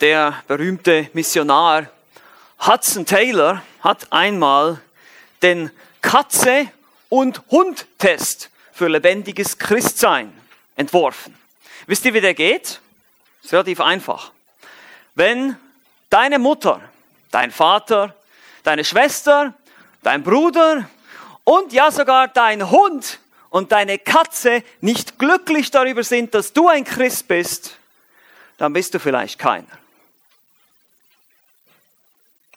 Der berühmte Missionar Hudson Taylor hat einmal den Katze- und Hund-Test für lebendiges Christsein entworfen. Wisst ihr, wie der geht? Ist relativ einfach. Wenn deine Mutter, dein Vater, deine Schwester, dein Bruder und ja sogar dein Hund und deine Katze nicht glücklich darüber sind, dass du ein Christ bist, dann bist du vielleicht keiner.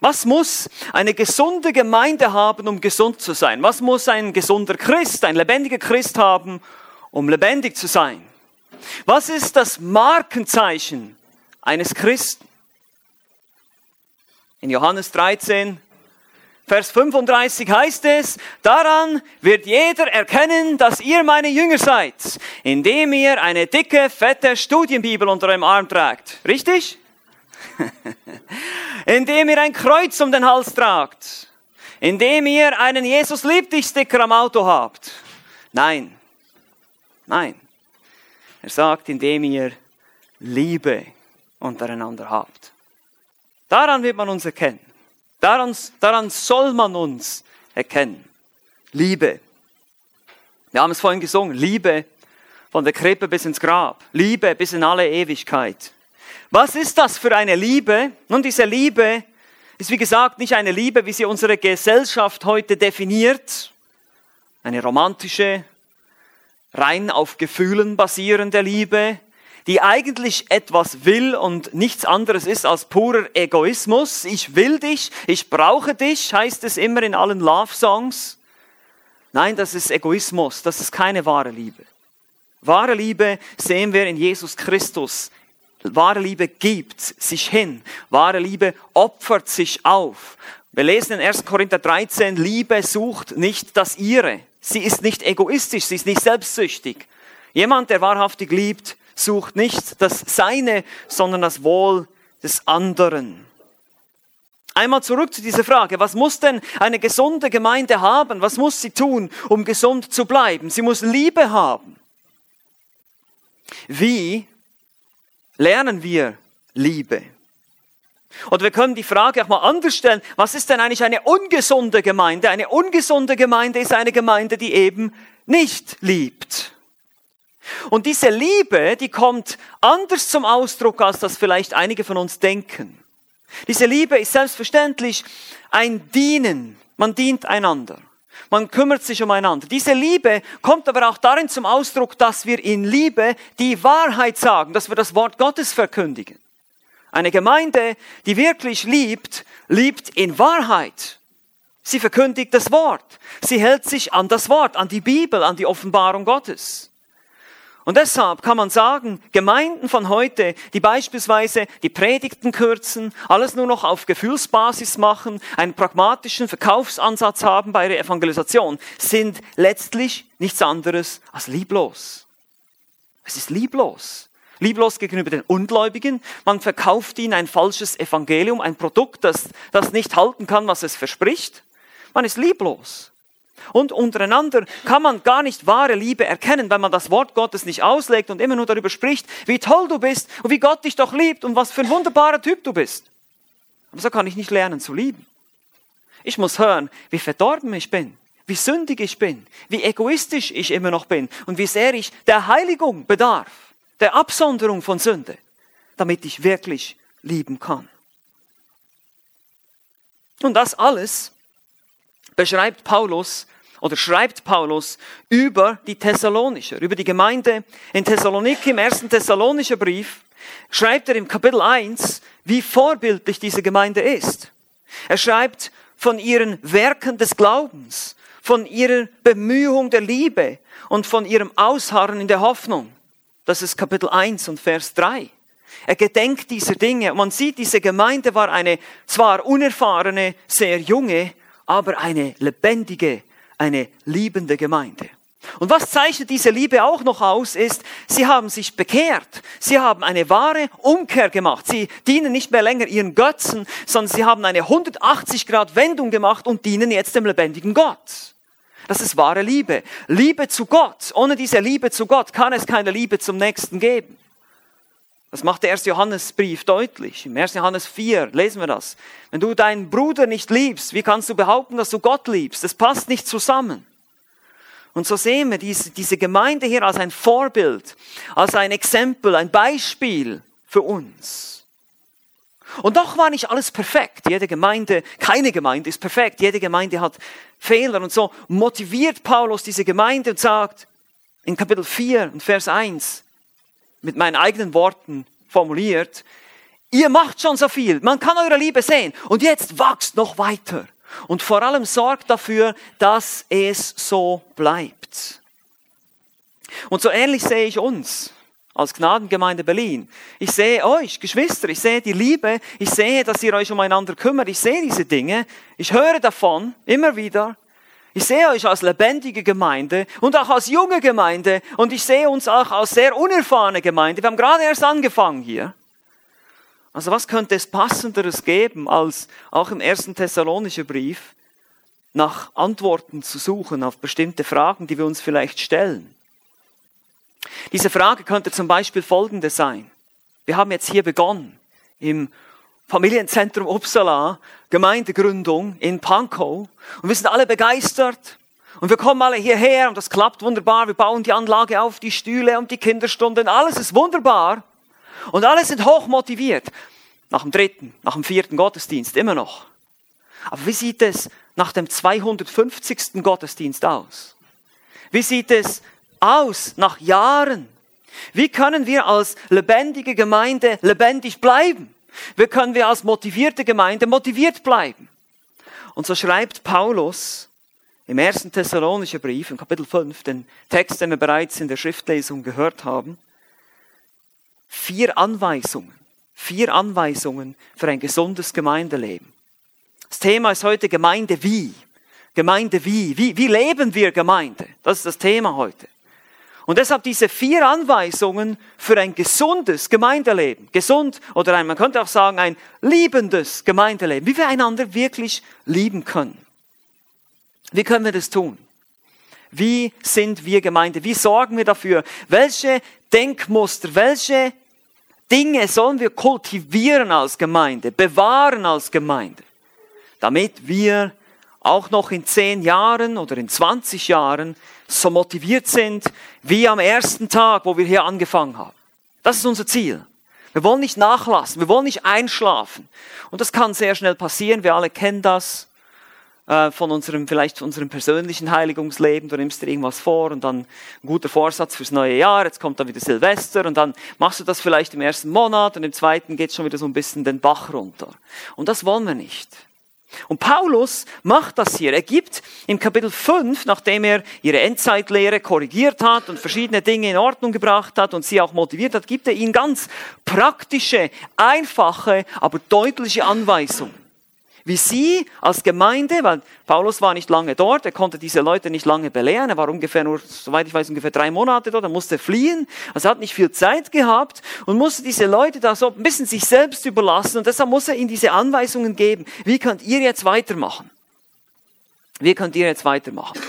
Was muss eine gesunde Gemeinde haben, um gesund zu sein? Was muss ein gesunder Christ, ein lebendiger Christ haben, um lebendig zu sein? Was ist das Markenzeichen eines Christen? In Johannes 13, Vers 35 heißt es, daran wird jeder erkennen, dass ihr meine Jünger seid, indem ihr eine dicke, fette Studienbibel unter eurem Arm tragt. Richtig? indem ihr ein Kreuz um den Hals tragt, indem ihr einen Jesus liebt dich Sticker am Auto habt. Nein, nein. Er sagt, indem ihr Liebe untereinander habt. Daran wird man uns erkennen. Daran, daran soll man uns erkennen. Liebe. Wir haben es vorhin gesungen. Liebe von der Krippe bis ins Grab. Liebe bis in alle Ewigkeit. Was ist das für eine Liebe? Nun, diese Liebe ist wie gesagt nicht eine Liebe, wie sie unsere Gesellschaft heute definiert. Eine romantische, rein auf Gefühlen basierende Liebe, die eigentlich etwas will und nichts anderes ist als purer Egoismus. Ich will dich, ich brauche dich, heißt es immer in allen Love-Songs. Nein, das ist Egoismus, das ist keine wahre Liebe. Wahre Liebe sehen wir in Jesus Christus. Wahre Liebe gibt sich hin. Wahre Liebe opfert sich auf. Wir lesen in 1. Korinther 13, Liebe sucht nicht das ihre. Sie ist nicht egoistisch, sie ist nicht selbstsüchtig. Jemand, der wahrhaftig liebt, sucht nicht das Seine, sondern das Wohl des anderen. Einmal zurück zu dieser Frage, was muss denn eine gesunde Gemeinde haben? Was muss sie tun, um gesund zu bleiben? Sie muss Liebe haben. Wie lernen wir Liebe? Oder wir können die Frage auch mal anders stellen, was ist denn eigentlich eine ungesunde Gemeinde? Eine ungesunde Gemeinde ist eine Gemeinde, die eben nicht liebt. Und diese Liebe, die kommt anders zum Ausdruck, als das vielleicht einige von uns denken. Diese Liebe ist selbstverständlich ein Dienen. Man dient einander. Man kümmert sich umeinander. Diese Liebe kommt aber auch darin zum Ausdruck, dass wir in Liebe die Wahrheit sagen, dass wir das Wort Gottes verkündigen. Eine Gemeinde, die wirklich liebt, liebt in Wahrheit. Sie verkündigt das Wort. Sie hält sich an das Wort, an die Bibel, an die Offenbarung Gottes. Und deshalb kann man sagen, Gemeinden von heute, die beispielsweise die Predigten kürzen, alles nur noch auf Gefühlsbasis machen, einen pragmatischen Verkaufsansatz haben bei ihrer Evangelisation, sind letztlich nichts anderes als lieblos. Es ist lieblos. Lieblos gegenüber den Ungläubigen. Man verkauft ihnen ein falsches Evangelium, ein Produkt, das, das nicht halten kann, was es verspricht. Man ist lieblos. Und untereinander kann man gar nicht wahre Liebe erkennen, weil man das Wort Gottes nicht auslegt und immer nur darüber spricht, wie toll du bist und wie Gott dich doch liebt und was für ein wunderbarer Typ du bist. Aber so kann ich nicht lernen zu lieben. Ich muss hören, wie verdorben ich bin, wie sündig ich bin, wie egoistisch ich immer noch bin und wie sehr ich der Heiligung bedarf, der Absonderung von Sünde, damit ich wirklich lieben kann. Und das alles beschreibt Paulus oder schreibt Paulus über die Thessalonicher, über die Gemeinde in Thessaloniki im ersten Thessalonischer Brief, schreibt er im Kapitel 1, wie vorbildlich diese Gemeinde ist. Er schreibt von ihren Werken des Glaubens, von ihrer Bemühung der Liebe und von ihrem Ausharren in der Hoffnung. Das ist Kapitel 1 und Vers 3. Er gedenkt dieser Dinge. Man sieht, diese Gemeinde war eine zwar unerfahrene, sehr junge, aber eine lebendige, eine liebende Gemeinde. Und was zeichnet diese Liebe auch noch aus, ist, sie haben sich bekehrt. Sie haben eine wahre Umkehr gemacht. Sie dienen nicht mehr länger ihren Götzen, sondern sie haben eine 180 Grad Wendung gemacht und dienen jetzt dem lebendigen Gott. Das ist wahre Liebe. Liebe zu Gott. Ohne diese Liebe zu Gott kann es keine Liebe zum Nächsten geben. Das macht der 1. Johannesbrief deutlich. Im 1. Johannes 4 lesen wir das. Wenn du deinen Bruder nicht liebst, wie kannst du behaupten, dass du Gott liebst? Das passt nicht zusammen. Und so sehen wir diese, diese Gemeinde hier als ein Vorbild, als ein Exempel, ein Beispiel für uns. Und doch war nicht alles perfekt. Jede Gemeinde, keine Gemeinde ist perfekt. Jede Gemeinde hat Fehler. Und so motiviert Paulus diese Gemeinde und sagt in Kapitel 4 und Vers 1, mit meinen eigenen Worten formuliert, ihr macht schon so viel, man kann eure Liebe sehen und jetzt wachst noch weiter. Und vor allem sorgt dafür, dass es so bleibt. Und so ähnlich sehe ich uns als Gnadengemeinde Berlin. Ich sehe euch, Geschwister, ich sehe die Liebe, ich sehe, dass ihr euch umeinander kümmert, ich sehe diese Dinge, ich höre davon immer wieder ich sehe euch als lebendige Gemeinde und auch als junge Gemeinde und ich sehe uns auch als sehr unerfahrene Gemeinde. Wir haben gerade erst angefangen hier. Also was könnte es passenderes geben, als auch im ersten Thessalonischen Brief nach Antworten zu suchen auf bestimmte Fragen, die wir uns vielleicht stellen? Diese Frage könnte zum Beispiel folgende sein. Wir haben jetzt hier begonnen im Familienzentrum Uppsala, Gemeindegründung in Pankow. Und wir sind alle begeistert. Und wir kommen alle hierher und das klappt wunderbar. Wir bauen die Anlage auf, die Stühle und die Kinderstunden. Alles ist wunderbar. Und alle sind hoch motiviert. Nach dem dritten, nach dem vierten Gottesdienst immer noch. Aber wie sieht es nach dem 250. Gottesdienst aus? Wie sieht es aus nach Jahren? Wie können wir als lebendige Gemeinde lebendig bleiben? Wie können wir als motivierte Gemeinde motiviert bleiben? Und so schreibt Paulus im ersten Thessalonischen Brief, im Kapitel 5, den Text, den wir bereits in der Schriftlesung gehört haben, vier Anweisungen, vier Anweisungen für ein gesundes Gemeindeleben. Das Thema ist heute Gemeinde wie. Gemeinde wie. Wie, wie leben wir Gemeinde? Das ist das Thema heute. Und deshalb diese vier Anweisungen für ein gesundes Gemeindeleben. Gesund oder ein, man könnte auch sagen, ein liebendes Gemeindeleben. Wie wir einander wirklich lieben können. Wie können wir das tun? Wie sind wir Gemeinde? Wie sorgen wir dafür? Welche Denkmuster, welche Dinge sollen wir kultivieren als Gemeinde, bewahren als Gemeinde, damit wir auch noch in zehn Jahren oder in 20 Jahren so motiviert sind wie am ersten Tag, wo wir hier angefangen haben. Das ist unser Ziel. Wir wollen nicht nachlassen, wir wollen nicht einschlafen. Und das kann sehr schnell passieren, wir alle kennen das äh, von unserem, vielleicht unserem persönlichen Heiligungsleben. Du nimmst dir irgendwas vor und dann ein guter Vorsatz fürs neue Jahr, jetzt kommt dann wieder Silvester und dann machst du das vielleicht im ersten Monat und im zweiten geht schon wieder so ein bisschen den Bach runter. Und das wollen wir nicht. Und Paulus macht das hier. Er gibt im Kapitel 5, nachdem er ihre Endzeitlehre korrigiert hat und verschiedene Dinge in Ordnung gebracht hat und sie auch motiviert hat, gibt er ihnen ganz praktische, einfache, aber deutliche Anweisungen wie sie als Gemeinde, weil Paulus war nicht lange dort, er konnte diese Leute nicht lange belehren, er war ungefähr nur, soweit ich weiß, ungefähr drei Monate dort, er musste fliehen, also er hat nicht viel Zeit gehabt und musste diese Leute da so ein bisschen sich selbst überlassen und deshalb muss er ihnen diese Anweisungen geben, wie könnt ihr jetzt weitermachen? Wie könnt ihr jetzt weitermachen?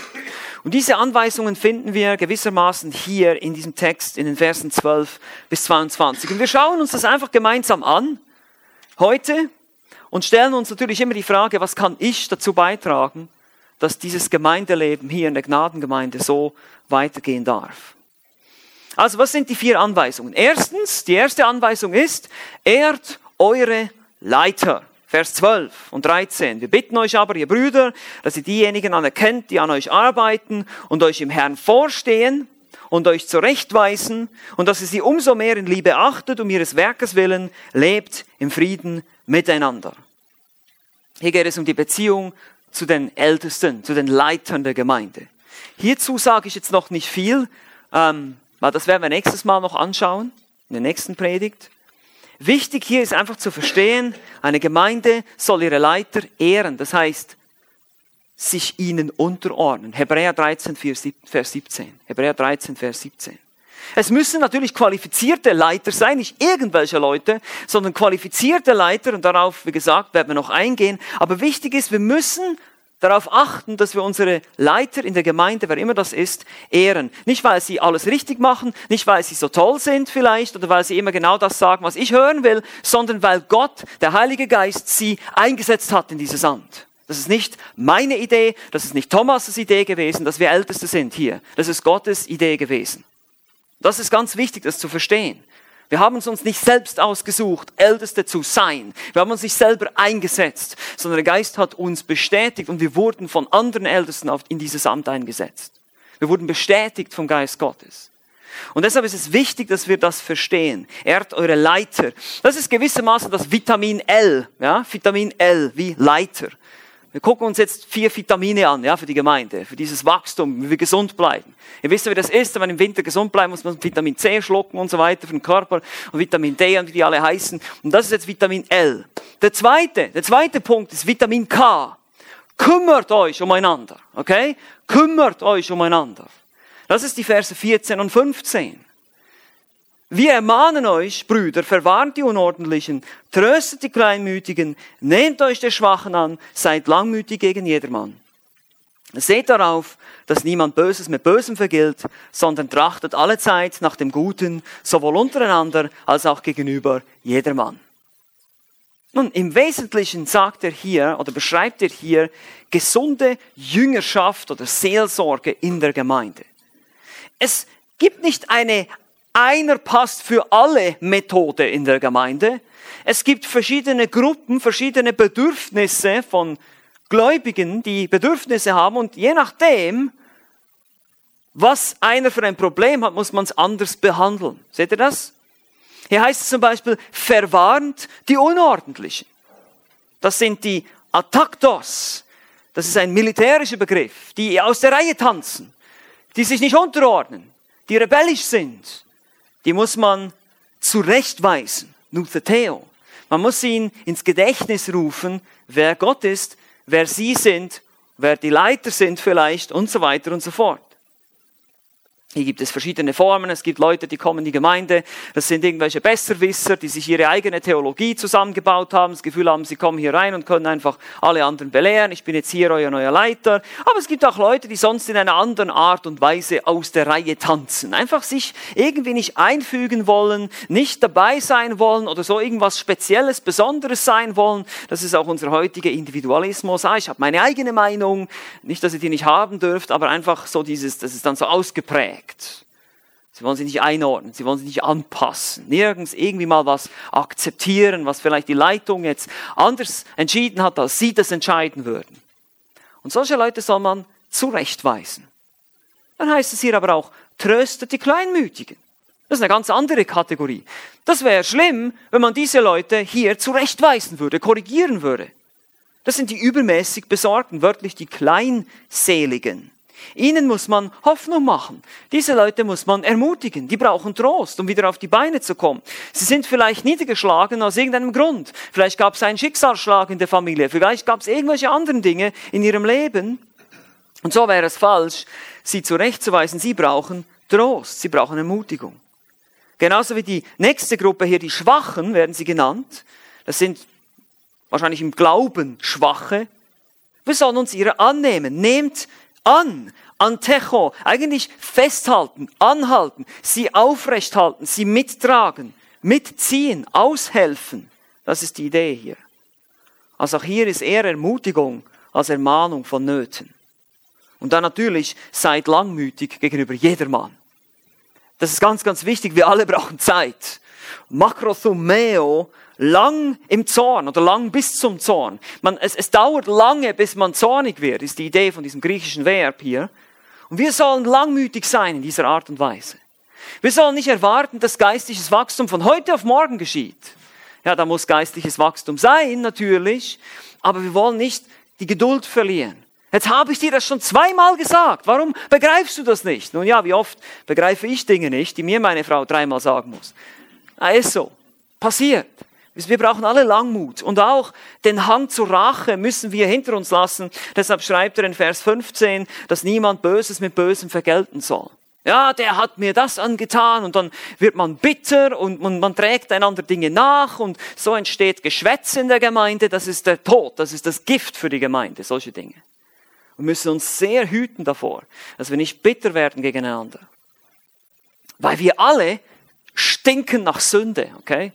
Und diese Anweisungen finden wir gewissermaßen hier in diesem Text, in den Versen 12 bis 22. Und wir schauen uns das einfach gemeinsam an, heute, und stellen uns natürlich immer die Frage, was kann ich dazu beitragen, dass dieses Gemeindeleben hier in der Gnadengemeinde so weitergehen darf. Also was sind die vier Anweisungen? Erstens, die erste Anweisung ist, ehrt eure Leiter. Vers 12 und 13. Wir bitten euch aber, ihr Brüder, dass ihr diejenigen anerkennt, die an euch arbeiten und euch im Herrn vorstehen und euch zurechtweisen und dass ihr sie umso mehr in Liebe achtet, um ihres Werkes willen, lebt im Frieden miteinander. Hier geht es um die Beziehung zu den Ältesten, zu den Leitern der Gemeinde. Hierzu sage ich jetzt noch nicht viel, ähm, weil das werden wir nächstes Mal noch anschauen, in der nächsten Predigt. Wichtig hier ist einfach zu verstehen, eine Gemeinde soll ihre Leiter ehren, das heißt, sich ihnen unterordnen. Hebräer 13, Vers 17. Hebräer 13, Vers 17. Es müssen natürlich qualifizierte Leiter sein, nicht irgendwelche Leute, sondern qualifizierte Leiter und darauf, wie gesagt, werden wir noch eingehen. Aber wichtig ist, wir müssen darauf achten, dass wir unsere Leiter in der Gemeinde, wer immer das ist, ehren. Nicht, weil sie alles richtig machen, nicht, weil sie so toll sind vielleicht oder weil sie immer genau das sagen, was ich hören will, sondern weil Gott, der Heilige Geist, sie eingesetzt hat in dieses Amt. Das ist nicht meine Idee, das ist nicht Thomas' Idee gewesen, dass wir Älteste sind hier. Das ist Gottes Idee gewesen. Das ist ganz wichtig, das zu verstehen. Wir haben uns nicht selbst ausgesucht, Älteste zu sein. Wir haben uns nicht selber eingesetzt, sondern der Geist hat uns bestätigt und wir wurden von anderen Ältesten in dieses Amt eingesetzt. Wir wurden bestätigt vom Geist Gottes. Und deshalb ist es wichtig, dass wir das verstehen. Ehrt eure Leiter. Das ist gewissermaßen das Vitamin L, ja, Vitamin L wie Leiter. Wir gucken uns jetzt vier Vitamine an, ja, für die Gemeinde, für dieses Wachstum, wie wir gesund bleiben. Ihr wisst, wie das ist, wenn man im Winter gesund bleibt, muss man Vitamin C schlucken und so weiter für den Körper und Vitamin D und wie die alle heißen. Und das ist jetzt Vitamin L. Der zweite, der zweite Punkt ist Vitamin K. Kümmert euch umeinander, okay? Kümmert euch umeinander. Das ist die Verse 14 und 15. Wir ermahnen euch, Brüder, verwarnt die Unordentlichen, tröstet die Kleinmütigen, nehmt euch der Schwachen an, seid langmütig gegen jedermann. Seht darauf, dass niemand Böses mit Bösem vergilt, sondern trachtet alle Zeit nach dem Guten, sowohl untereinander als auch gegenüber jedermann. Nun, im Wesentlichen sagt er hier oder beschreibt er hier gesunde Jüngerschaft oder Seelsorge in der Gemeinde. Es gibt nicht eine einer passt für alle Methode in der Gemeinde. Es gibt verschiedene Gruppen, verschiedene Bedürfnisse von Gläubigen, die Bedürfnisse haben und je nachdem, was einer für ein Problem hat, muss man es anders behandeln. Seht ihr das? Hier heißt es zum Beispiel, verwarnt die Unordentlichen. Das sind die Ataktos. Das ist ein militärischer Begriff, die aus der Reihe tanzen, die sich nicht unterordnen, die rebellisch sind, die muss man zurechtweisen, Theo. Man muss ihn ins Gedächtnis rufen, wer Gott ist, wer sie sind, wer die Leiter sind vielleicht und so weiter und so fort. Hier gibt es verschiedene Formen. Es gibt Leute, die kommen in die Gemeinde. Das sind irgendwelche Besserwisser, die sich ihre eigene Theologie zusammengebaut haben. Das Gefühl haben, sie kommen hier rein und können einfach alle anderen belehren. Ich bin jetzt hier euer neuer Leiter. Aber es gibt auch Leute, die sonst in einer anderen Art und Weise aus der Reihe tanzen. Einfach sich irgendwie nicht einfügen wollen, nicht dabei sein wollen oder so irgendwas Spezielles, Besonderes sein wollen. Das ist auch unser heutiger Individualismus. Ah, ich habe meine eigene Meinung. Nicht, dass ihr die nicht haben dürft, aber einfach so dieses, das ist dann so ausgeprägt perfekt. Sie wollen sich nicht einordnen, sie wollen sich nicht anpassen, nirgends irgendwie mal was akzeptieren, was vielleicht die Leitung jetzt anders entschieden hat, als sie das entscheiden würden. Und solche Leute soll man zurechtweisen. Dann heißt es hier aber auch, tröstet die Kleinmütigen. Das ist eine ganz andere Kategorie. Das wäre schlimm, wenn man diese Leute hier zurechtweisen würde, korrigieren würde. Das sind die übermäßig Besorgten, wörtlich die Kleinseligen. Ihnen muss man Hoffnung machen. Diese Leute muss man ermutigen. Die brauchen Trost, um wieder auf die Beine zu kommen. Sie sind vielleicht niedergeschlagen aus irgendeinem Grund. Vielleicht gab es einen Schicksalsschlag in der Familie. Vielleicht gab es irgendwelche anderen Dinge in ihrem Leben. Und so wäre es falsch, sie zurechtzuweisen. Sie brauchen Trost. Sie brauchen Ermutigung. Genauso wie die nächste Gruppe hier, die Schwachen werden sie genannt. Das sind wahrscheinlich im Glauben Schwache. Wir sollen uns ihrer annehmen. Nehmt an, antecho, eigentlich festhalten, anhalten, sie aufrechthalten, sie mittragen, mitziehen, aushelfen. Das ist die Idee hier. Also auch hier ist eher Ermutigung als Ermahnung von Nöten. Und dann natürlich, seid langmütig gegenüber jedermann. Das ist ganz, ganz wichtig. Wir alle brauchen Zeit. Makrothumeo lang im Zorn oder lang bis zum Zorn. Man, es, es dauert lange, bis man zornig wird, ist die Idee von diesem griechischen Verb hier. Und wir sollen langmütig sein in dieser Art und Weise. Wir sollen nicht erwarten, dass geistliches Wachstum von heute auf morgen geschieht. Ja, da muss geistliches Wachstum sein, natürlich, aber wir wollen nicht die Geduld verlieren. Jetzt habe ich dir das schon zweimal gesagt. Warum begreifst du das nicht? Nun ja, wie oft begreife ich Dinge nicht, die mir meine Frau dreimal sagen muss. Ah, ist so. Passiert. Wir brauchen alle Langmut und auch den Hang zur Rache müssen wir hinter uns lassen. Deshalb schreibt er in Vers 15, dass niemand Böses mit Bösem vergelten soll. Ja, der hat mir das angetan und dann wird man bitter und man, man, trägt einander Dinge nach und so entsteht Geschwätz in der Gemeinde. Das ist der Tod, das ist das Gift für die Gemeinde, solche Dinge. und müssen uns sehr hüten davor, dass wir nicht bitter werden gegeneinander. Weil wir alle stinken nach Sünde, okay?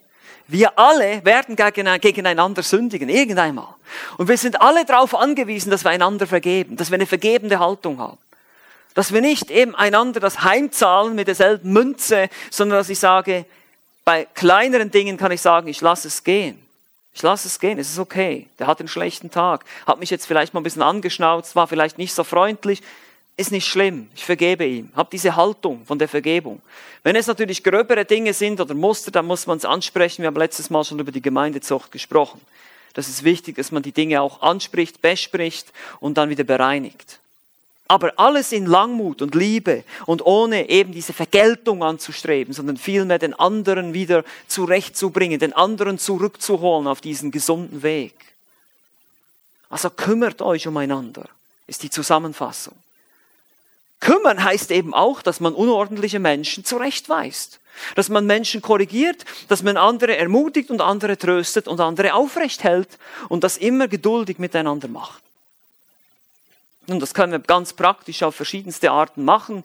Wir alle werden gegeneinander sündigen, irgendeinmal. Und wir sind alle darauf angewiesen, dass wir einander vergeben, dass wir eine vergebende Haltung haben. Dass wir nicht eben einander das heimzahlen mit derselben Münze, sondern dass ich sage, bei kleineren Dingen kann ich sagen, ich lasse es gehen. Ich lasse es gehen, es ist okay. Der hat einen schlechten Tag, hat mich jetzt vielleicht mal ein bisschen angeschnauzt, war vielleicht nicht so freundlich. Ist nicht schlimm, ich vergebe ihm. Hab diese Haltung von der Vergebung. Wenn es natürlich gröbere Dinge sind oder Muster, dann muss man es ansprechen. Wir haben letztes Mal schon über die Gemeindezucht gesprochen. Das ist wichtig, dass man die Dinge auch anspricht, bespricht und dann wieder bereinigt. Aber alles in Langmut und Liebe und ohne eben diese Vergeltung anzustreben, sondern vielmehr den anderen wieder zurechtzubringen, den anderen zurückzuholen auf diesen gesunden Weg. Also kümmert euch umeinander, ist die Zusammenfassung. Kümmern heißt eben auch, dass man unordentliche Menschen zurechtweist. Dass man Menschen korrigiert, dass man andere ermutigt und andere tröstet und andere aufrecht hält und das immer geduldig miteinander macht. Und das können wir ganz praktisch auf verschiedenste Arten machen.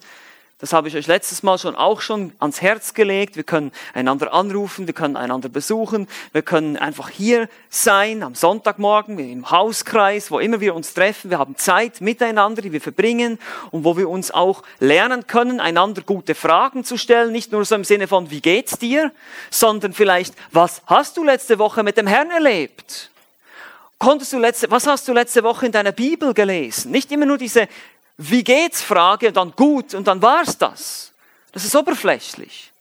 Das habe ich euch letztes Mal schon auch schon ans Herz gelegt. Wir können einander anrufen, wir können einander besuchen, wir können einfach hier sein am Sonntagmorgen im Hauskreis, wo immer wir uns treffen. Wir haben Zeit miteinander, die wir verbringen und wo wir uns auch lernen können, einander gute Fragen zu stellen. Nicht nur so im Sinne von, wie geht's dir, sondern vielleicht, was hast du letzte Woche mit dem Herrn erlebt? konntest du letzte, was hast du letzte Woche in deiner Bibel gelesen? Nicht immer nur diese Wie geht's Frage und dann gut und dann war's das. Das ist oberflächlich.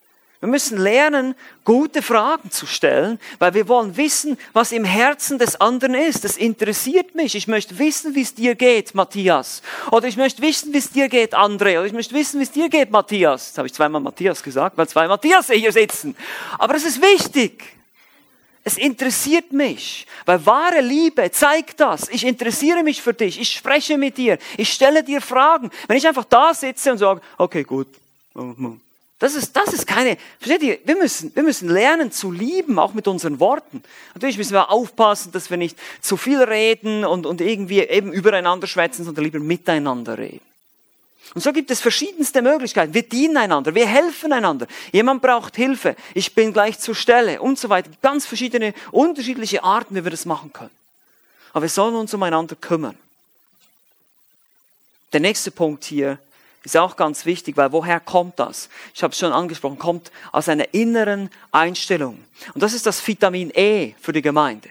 Wir müssen lernen, gute Fragen zu stellen, weil wir wollen wissen, was im Herzen des anderen ist. Das interessiert mich. Ich möchte wissen, wie es dir geht, Matthias. Oder ich möchte wissen, wie es dir geht, André. Oder ich möchte wissen, wie es dir geht, Matthias. Jetzt habe ich zweimal Matthias gesagt, weil zwei Matthias hier sitzen. Aber es ist wichtig. Es interessiert mich, weil wahre Liebe zeigt das. Ich interessiere mich für dich, ich spreche mit dir, ich stelle dir Fragen. Wenn ich einfach da sitze und sage, okay, gut, das ist, das ist keine, versteht ihr, wir müssen, wir müssen lernen zu lieben, auch mit unseren Worten. Natürlich müssen wir aufpassen, dass wir nicht zu viel reden und, und irgendwie eben übereinander schwätzen, sondern lieber miteinander reden. Und so gibt es verschiedenste Möglichkeiten. Wir dienen einander, wir helfen einander. Jemand braucht Hilfe, ich bin gleich zur Stelle und so weiter. Ganz verschiedene, unterschiedliche Arten, wie wir das machen können. Aber wir sollen uns umeinander kümmern. Der nächste Punkt hier ist auch ganz wichtig, weil woher kommt das? Ich habe es schon angesprochen, kommt aus einer inneren Einstellung. Und das ist das Vitamin E für die Gemeinde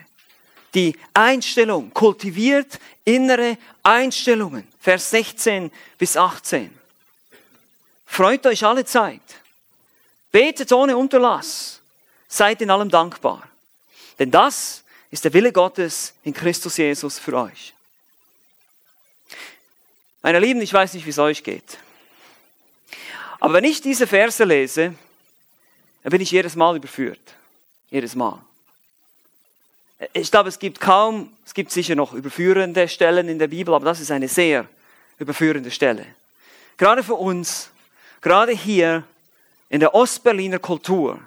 die Einstellung, kultiviert innere Einstellungen. Vers 16 bis 18. Freut euch alle Zeit. Betet ohne Unterlass. Seid in allem dankbar. Denn das ist der Wille Gottes in Christus Jesus für euch. Meine Lieben, ich weiß nicht, wie es euch geht. Aber wenn ich diese Verse lese, dann bin ich jedes Mal überführt. Jedes Mal. Ich glaube, es gibt kaum, es gibt sicher noch überführende Stellen in der Bibel, aber das ist eine sehr überführende Stelle. Gerade für uns, gerade hier in der Ostberliner Kultur,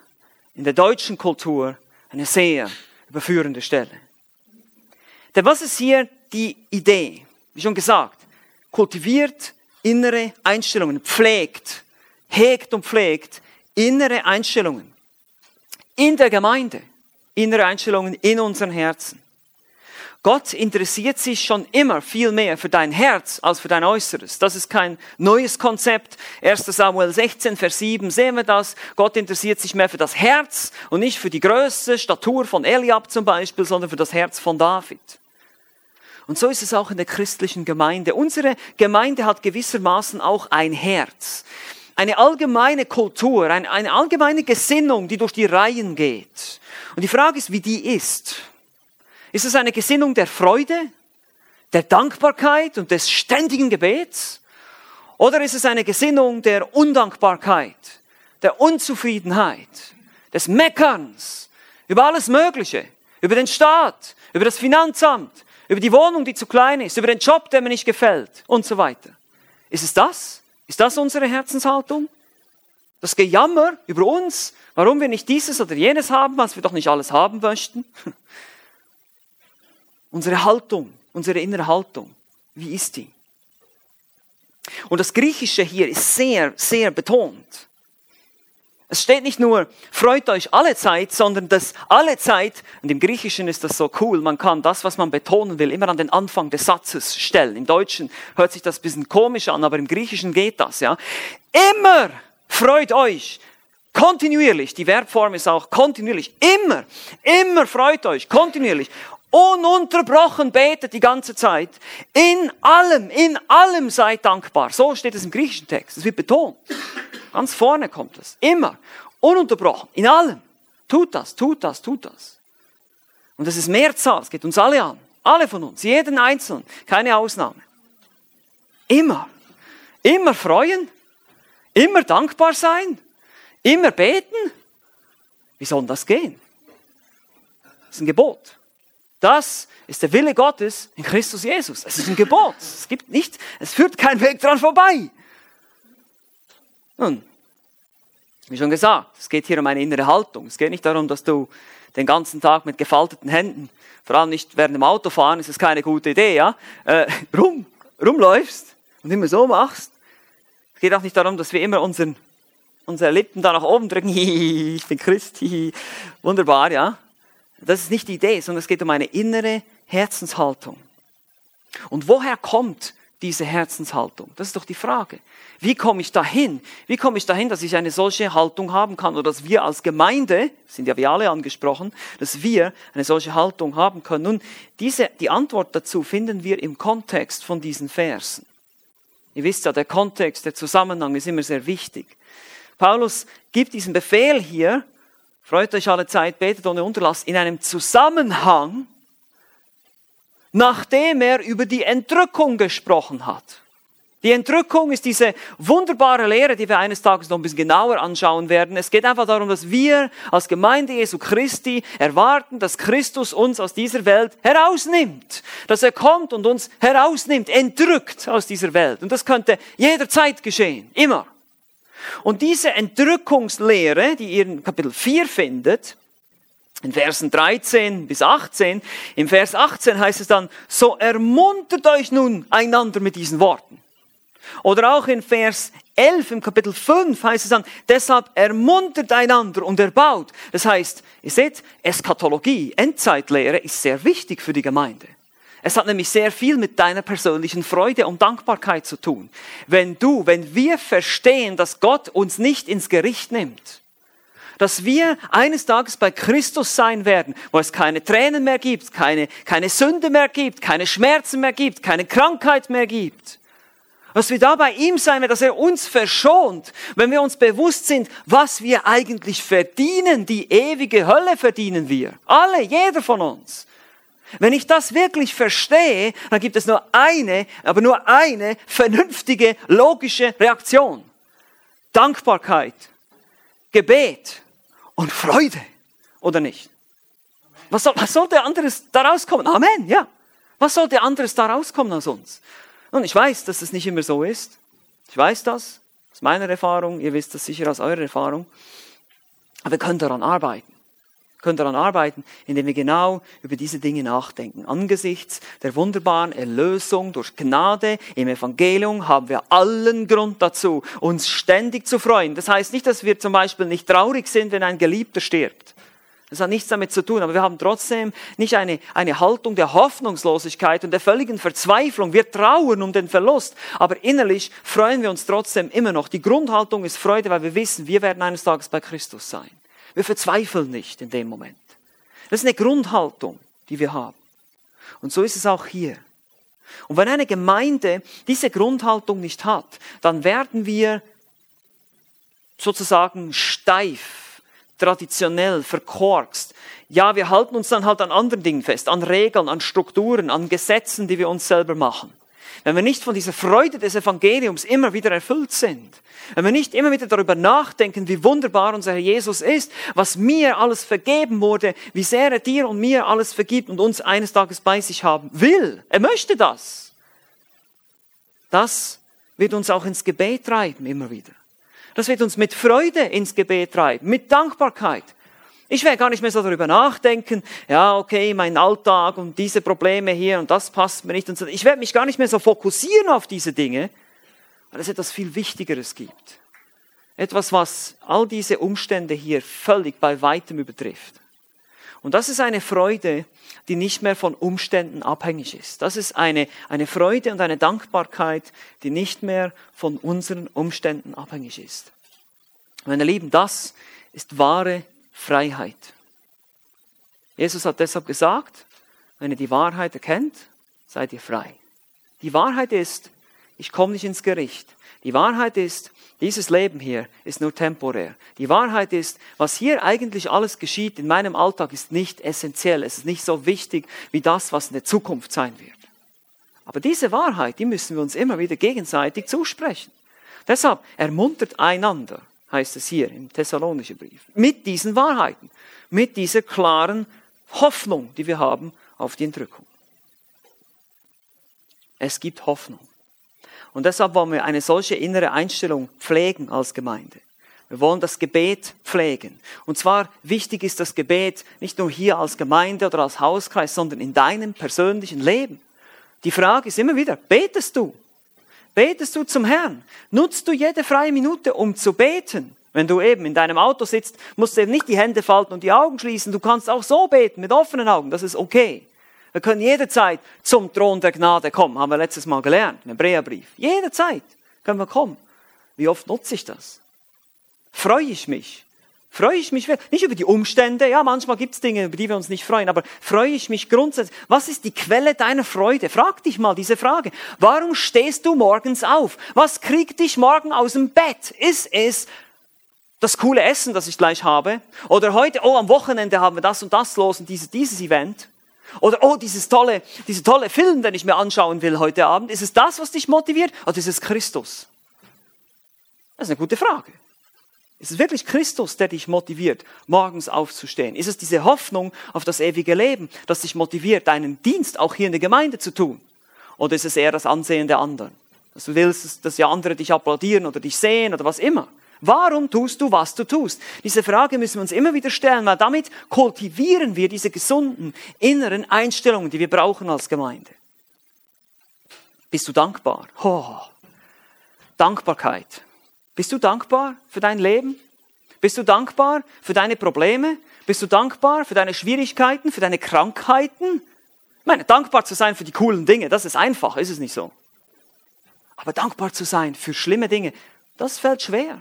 in der deutschen Kultur, eine sehr überführende Stelle. Denn was ist hier die Idee? Wie schon gesagt, kultiviert innere Einstellungen, pflegt, hegt und pflegt innere Einstellungen in der Gemeinde innere Einstellungen in unseren Herzen. Gott interessiert sich schon immer viel mehr für dein Herz als für dein Äußeres. Das ist kein neues Konzept. 1 Samuel 16, Vers 7 sehen wir das. Gott interessiert sich mehr für das Herz und nicht für die Größe, Statur von Eliab zum Beispiel, sondern für das Herz von David. Und so ist es auch in der christlichen Gemeinde. Unsere Gemeinde hat gewissermaßen auch ein Herz. Eine allgemeine Kultur, eine, eine allgemeine Gesinnung, die durch die Reihen geht. Und die Frage ist, wie die ist. Ist es eine Gesinnung der Freude, der Dankbarkeit und des ständigen Gebets? Oder ist es eine Gesinnung der Undankbarkeit, der Unzufriedenheit, des Meckerns über alles Mögliche, über den Staat, über das Finanzamt, über die Wohnung, die zu klein ist, über den Job, der mir nicht gefällt und so weiter? Ist es das? Ist das unsere Herzenshaltung? Das Gejammer über uns, warum wir nicht dieses oder jenes haben, was wir doch nicht alles haben möchten. Unsere Haltung, unsere innere Haltung, wie ist die? Und das Griechische hier ist sehr, sehr betont. Es steht nicht nur, freut euch alle Zeit, sondern das alle Zeit, und im Griechischen ist das so cool, man kann das, was man betonen will, immer an den Anfang des Satzes stellen. Im Deutschen hört sich das ein bisschen komisch an, aber im Griechischen geht das, ja. Immer freut euch, kontinuierlich, die Verbform ist auch kontinuierlich, immer, immer freut euch, kontinuierlich ununterbrochen betet die ganze Zeit. In allem, in allem seid dankbar. So steht es im griechischen Text. Es wird betont. Ganz vorne kommt es. Immer. Ununterbrochen. In allem. Tut das, tut das, tut das. Und das ist Mehrzahl. Es geht uns alle an. Alle von uns. Jeden Einzelnen. Keine Ausnahme. Immer. Immer freuen. Immer dankbar sein. Immer beten. Wie soll das gehen? Das ist ein Gebot. Das ist der Wille Gottes in Christus Jesus. Es ist ein Gebot. Es gibt nicht, es führt kein Weg dran vorbei. Nun, wie schon gesagt, es geht hier um eine innere Haltung. Es geht nicht darum, dass du den ganzen Tag mit gefalteten Händen, vor allem nicht während dem Autofahren, ist es keine gute Idee, ja, äh, rum, rumläufst und immer so machst. Es geht auch nicht darum, dass wir immer unseren, unsere Lippen da nach oben drücken. ich bin Christ, wunderbar, ja. Das ist nicht die Idee, sondern es geht um eine innere Herzenshaltung. Und woher kommt diese Herzenshaltung? Das ist doch die Frage. Wie komme ich dahin? Wie komme ich dahin, dass ich eine solche Haltung haben kann oder dass wir als Gemeinde, sind ja wir alle angesprochen, dass wir eine solche Haltung haben können? Nun, diese, die Antwort dazu finden wir im Kontext von diesen Versen. Ihr wisst ja, der Kontext, der Zusammenhang ist immer sehr wichtig. Paulus gibt diesen Befehl hier freut euch alle Zeit, betet ohne Unterlass, in einem Zusammenhang, nachdem er über die Entrückung gesprochen hat. Die Entrückung ist diese wunderbare Lehre, die wir eines Tages noch ein bisschen genauer anschauen werden. Es geht einfach darum, dass wir als Gemeinde Jesu Christi erwarten, dass Christus uns aus dieser Welt herausnimmt. Dass er kommt und uns herausnimmt, entrückt aus dieser Welt. Und das könnte jederzeit geschehen. Immer. Und diese Entrückungslehre, die ihr in Kapitel 4 findet, in Versen 13 bis 18, im Vers 18 heißt es dann, so ermuntert euch nun einander mit diesen Worten. Oder auch in Vers 11 im Kapitel 5 heißt es dann, deshalb ermuntert einander und erbaut. Das heißt, ihr seht, Eskatologie, Endzeitlehre ist sehr wichtig für die Gemeinde. Es hat nämlich sehr viel mit deiner persönlichen Freude und Dankbarkeit zu tun. Wenn du, wenn wir verstehen, dass Gott uns nicht ins Gericht nimmt, dass wir eines Tages bei Christus sein werden, wo es keine Tränen mehr gibt, keine, keine Sünde mehr gibt, keine Schmerzen mehr gibt, keine Krankheit mehr gibt. Dass wir da bei ihm sein werden, dass er uns verschont, wenn wir uns bewusst sind, was wir eigentlich verdienen. Die ewige Hölle verdienen wir. Alle, jeder von uns. Wenn ich das wirklich verstehe, dann gibt es nur eine, aber nur eine vernünftige, logische Reaktion. Dankbarkeit, Gebet und Freude, oder nicht? Was, soll, was sollte anderes daraus kommen? Amen, ja. Was sollte anderes daraus kommen als uns? Und ich weiß, dass es nicht immer so ist. Ich weiß das aus meiner Erfahrung. Ihr wisst das sicher aus eurer Erfahrung. Aber wir können daran arbeiten können daran arbeiten, indem wir genau über diese Dinge nachdenken. Angesichts der wunderbaren Erlösung durch Gnade im Evangelium haben wir allen Grund dazu, uns ständig zu freuen. Das heißt nicht, dass wir zum Beispiel nicht traurig sind, wenn ein Geliebter stirbt. Das hat nichts damit zu tun, aber wir haben trotzdem nicht eine, eine Haltung der Hoffnungslosigkeit und der völligen Verzweiflung. Wir trauern um den Verlust, aber innerlich freuen wir uns trotzdem immer noch. Die Grundhaltung ist Freude, weil wir wissen, wir werden eines Tages bei Christus sein. Wir verzweifeln nicht in dem Moment. Das ist eine Grundhaltung, die wir haben. Und so ist es auch hier. Und wenn eine Gemeinde diese Grundhaltung nicht hat, dann werden wir sozusagen steif, traditionell, verkorkst. Ja, wir halten uns dann halt an anderen Dingen fest, an Regeln, an Strukturen, an Gesetzen, die wir uns selber machen wenn wir nicht von dieser Freude des Evangeliums immer wieder erfüllt sind, wenn wir nicht immer wieder darüber nachdenken, wie wunderbar unser Herr Jesus ist, was mir alles vergeben wurde, wie sehr er dir und mir alles vergibt und uns eines Tages bei sich haben will. Er möchte das. Das wird uns auch ins Gebet treiben, immer wieder. Das wird uns mit Freude ins Gebet treiben, mit Dankbarkeit. Ich werde gar nicht mehr so darüber nachdenken, ja, okay, mein Alltag und diese Probleme hier und das passt mir nicht und so. Ich werde mich gar nicht mehr so fokussieren auf diese Dinge. weil es etwas viel Wichtigeres gibt. Etwas, was all diese Umstände hier völlig bei weitem übertrifft. Und das ist eine Freude, die nicht mehr von Umständen abhängig ist. Das ist eine, eine Freude und eine Dankbarkeit, die nicht mehr von unseren Umständen abhängig ist. Meine Lieben, das ist wahre Freiheit. Jesus hat deshalb gesagt, wenn ihr die Wahrheit erkennt, seid ihr frei. Die Wahrheit ist, ich komme nicht ins Gericht. Die Wahrheit ist, dieses Leben hier ist nur temporär. Die Wahrheit ist, was hier eigentlich alles geschieht in meinem Alltag, ist nicht essentiell. Es ist nicht so wichtig wie das, was in der Zukunft sein wird. Aber diese Wahrheit, die müssen wir uns immer wieder gegenseitig zusprechen. Deshalb ermuntert einander, heißt es hier im Thessalonischen Brief, mit diesen Wahrheiten, mit dieser klaren Hoffnung, die wir haben auf die Entrückung. Es gibt Hoffnung. Und deshalb wollen wir eine solche innere Einstellung pflegen als Gemeinde. Wir wollen das Gebet pflegen. Und zwar wichtig ist das Gebet nicht nur hier als Gemeinde oder als Hauskreis, sondern in deinem persönlichen Leben. Die Frage ist immer wieder, betest du? Betest du zum Herrn? Nutzt du jede freie Minute, um zu beten? Wenn du eben in deinem Auto sitzt, musst du eben nicht die Hände falten und die Augen schließen. Du kannst auch so beten, mit offenen Augen. Das ist okay. Wir können jederzeit zum Thron der Gnade kommen, haben wir letztes Mal gelernt, im Hebräerbrief. Jederzeit können wir kommen. Wie oft nutze ich das? Freue ich mich? Freue ich mich nicht über die Umstände, ja, manchmal gibt es Dinge, über die wir uns nicht freuen, aber freue ich mich grundsätzlich. Was ist die Quelle deiner Freude? Frag dich mal diese Frage. Warum stehst du morgens auf? Was kriegt dich morgen aus dem Bett? Ist es das coole Essen, das ich gleich habe? Oder heute, oh, am Wochenende haben wir das und das los und dieses, dieses Event? Oder, oh, dieses tolle, diese tolle Film, den ich mir anschauen will heute Abend, ist es das, was dich motiviert? Oder ist es Christus? Das ist eine gute Frage. Ist es wirklich Christus, der dich motiviert, morgens aufzustehen? Ist es diese Hoffnung auf das ewige Leben, das dich motiviert, deinen Dienst auch hier in der Gemeinde zu tun? Oder ist es eher das Ansehen der anderen? Dass du willst, dass die anderen dich applaudieren oder dich sehen oder was immer? Warum tust du, was du tust? Diese Frage müssen wir uns immer wieder stellen, weil damit kultivieren wir diese gesunden inneren Einstellungen, die wir brauchen als Gemeinde. Bist du dankbar? Oh. Dankbarkeit. Bist du dankbar für dein Leben? Bist du dankbar für deine Probleme? Bist du dankbar für deine Schwierigkeiten, für deine Krankheiten? Ich meine, dankbar zu sein für die coolen Dinge, das ist einfach, ist es nicht so? Aber dankbar zu sein für schlimme Dinge, das fällt schwer.